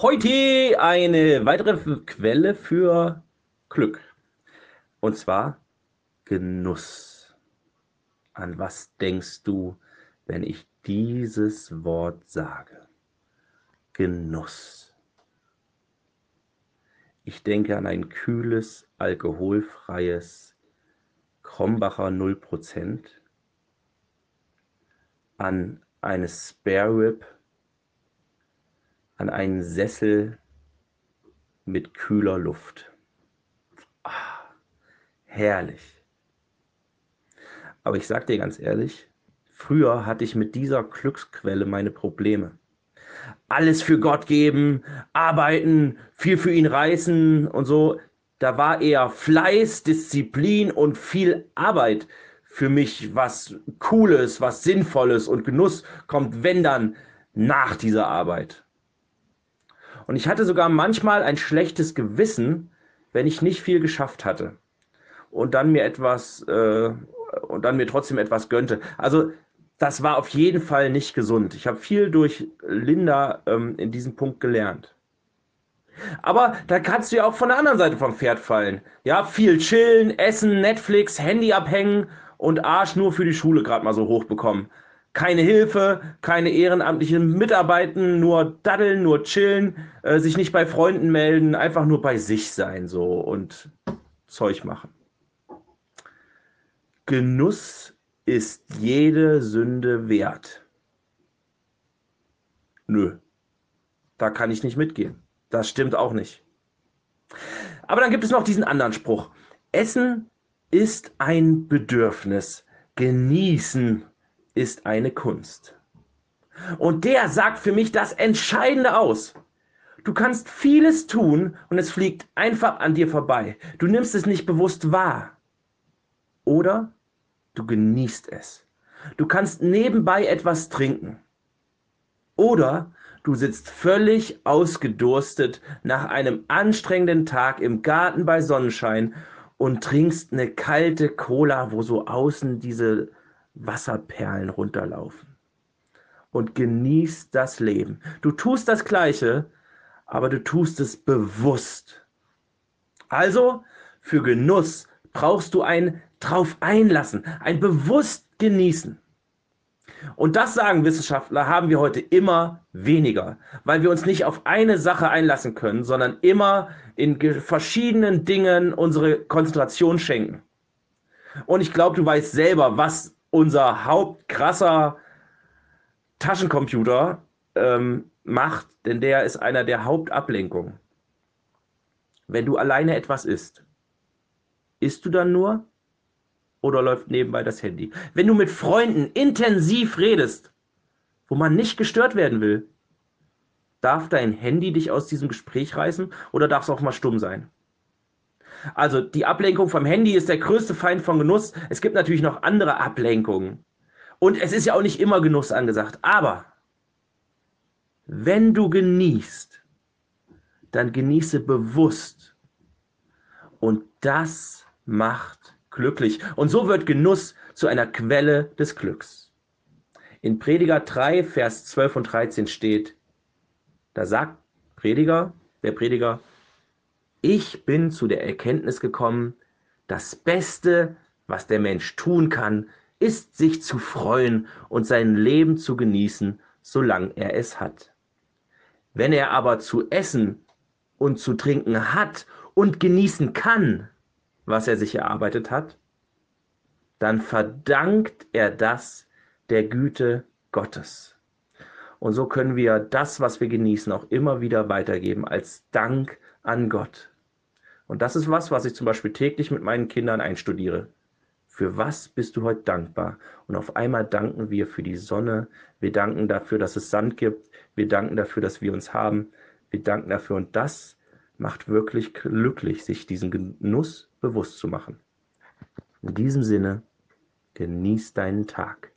Heute eine weitere Quelle für Glück. Und zwar Genuss. An was denkst du, wenn ich dieses Wort sage? Genuss. Ich denke an ein kühles, alkoholfreies Krombacher 0%, an eine Spare Rib an einen Sessel mit kühler Luft. Ah, herrlich. Aber ich sag dir ganz ehrlich, früher hatte ich mit dieser Glücksquelle meine Probleme. Alles für Gott geben, arbeiten, viel für ihn reißen und so. Da war eher Fleiß, Disziplin und viel Arbeit für mich, was Cooles, was Sinnvolles und Genuss kommt, wenn dann nach dieser Arbeit. Und ich hatte sogar manchmal ein schlechtes Gewissen, wenn ich nicht viel geschafft hatte und dann mir etwas äh, und dann mir trotzdem etwas gönnte. Also das war auf jeden Fall nicht gesund. Ich habe viel durch Linda ähm, in diesem Punkt gelernt. Aber da kannst du ja auch von der anderen Seite vom Pferd fallen. Ja, viel chillen, essen, Netflix, Handy abhängen und Arsch nur für die Schule gerade mal so hoch bekommen keine Hilfe, keine ehrenamtlichen Mitarbeiten, nur daddeln, nur chillen, äh, sich nicht bei Freunden melden, einfach nur bei sich sein so und Zeug machen. Genuss ist jede Sünde wert. Nö, da kann ich nicht mitgehen. Das stimmt auch nicht. Aber dann gibt es noch diesen anderen Spruch. Essen ist ein Bedürfnis. Genießen ist eine Kunst. Und der sagt für mich das Entscheidende aus. Du kannst vieles tun und es fliegt einfach an dir vorbei. Du nimmst es nicht bewusst wahr. Oder du genießt es. Du kannst nebenbei etwas trinken. Oder du sitzt völlig ausgedurstet nach einem anstrengenden Tag im Garten bei Sonnenschein und trinkst eine kalte Cola, wo so außen diese Wasserperlen runterlaufen. Und genießt das Leben. Du tust das Gleiche, aber du tust es bewusst. Also, für Genuss brauchst du ein drauf einlassen, ein bewusst genießen. Und das sagen Wissenschaftler, haben wir heute immer weniger, weil wir uns nicht auf eine Sache einlassen können, sondern immer in verschiedenen Dingen unsere Konzentration schenken. Und ich glaube, du weißt selber, was unser hauptkrasser Taschencomputer ähm, macht, denn der ist einer der Hauptablenkungen. Wenn du alleine etwas isst, isst du dann nur oder läuft nebenbei das Handy? Wenn du mit Freunden intensiv redest, wo man nicht gestört werden will, darf dein Handy dich aus diesem Gespräch reißen oder darf es auch mal stumm sein? Also die Ablenkung vom Handy ist der größte Feind von Genuss. Es gibt natürlich noch andere Ablenkungen. Und es ist ja auch nicht immer Genuss angesagt. Aber wenn du genießt, dann genieße bewusst. Und das macht glücklich. Und so wird Genuss zu einer Quelle des Glücks. In Prediger 3, Vers 12 und 13 steht, da sagt Prediger, der Prediger, ich bin zu der Erkenntnis gekommen, das Beste, was der Mensch tun kann, ist sich zu freuen und sein Leben zu genießen, solange er es hat. Wenn er aber zu essen und zu trinken hat und genießen kann, was er sich erarbeitet hat, dann verdankt er das der Güte Gottes. Und so können wir das, was wir genießen, auch immer wieder weitergeben als Dank an Gott. Und das ist was, was ich zum Beispiel täglich mit meinen Kindern einstudiere. Für was bist du heute dankbar? Und auf einmal danken wir für die Sonne. Wir danken dafür, dass es Sand gibt. Wir danken dafür, dass wir uns haben. Wir danken dafür. Und das macht wirklich glücklich, sich diesen Genuss bewusst zu machen. In diesem Sinne, genieß deinen Tag.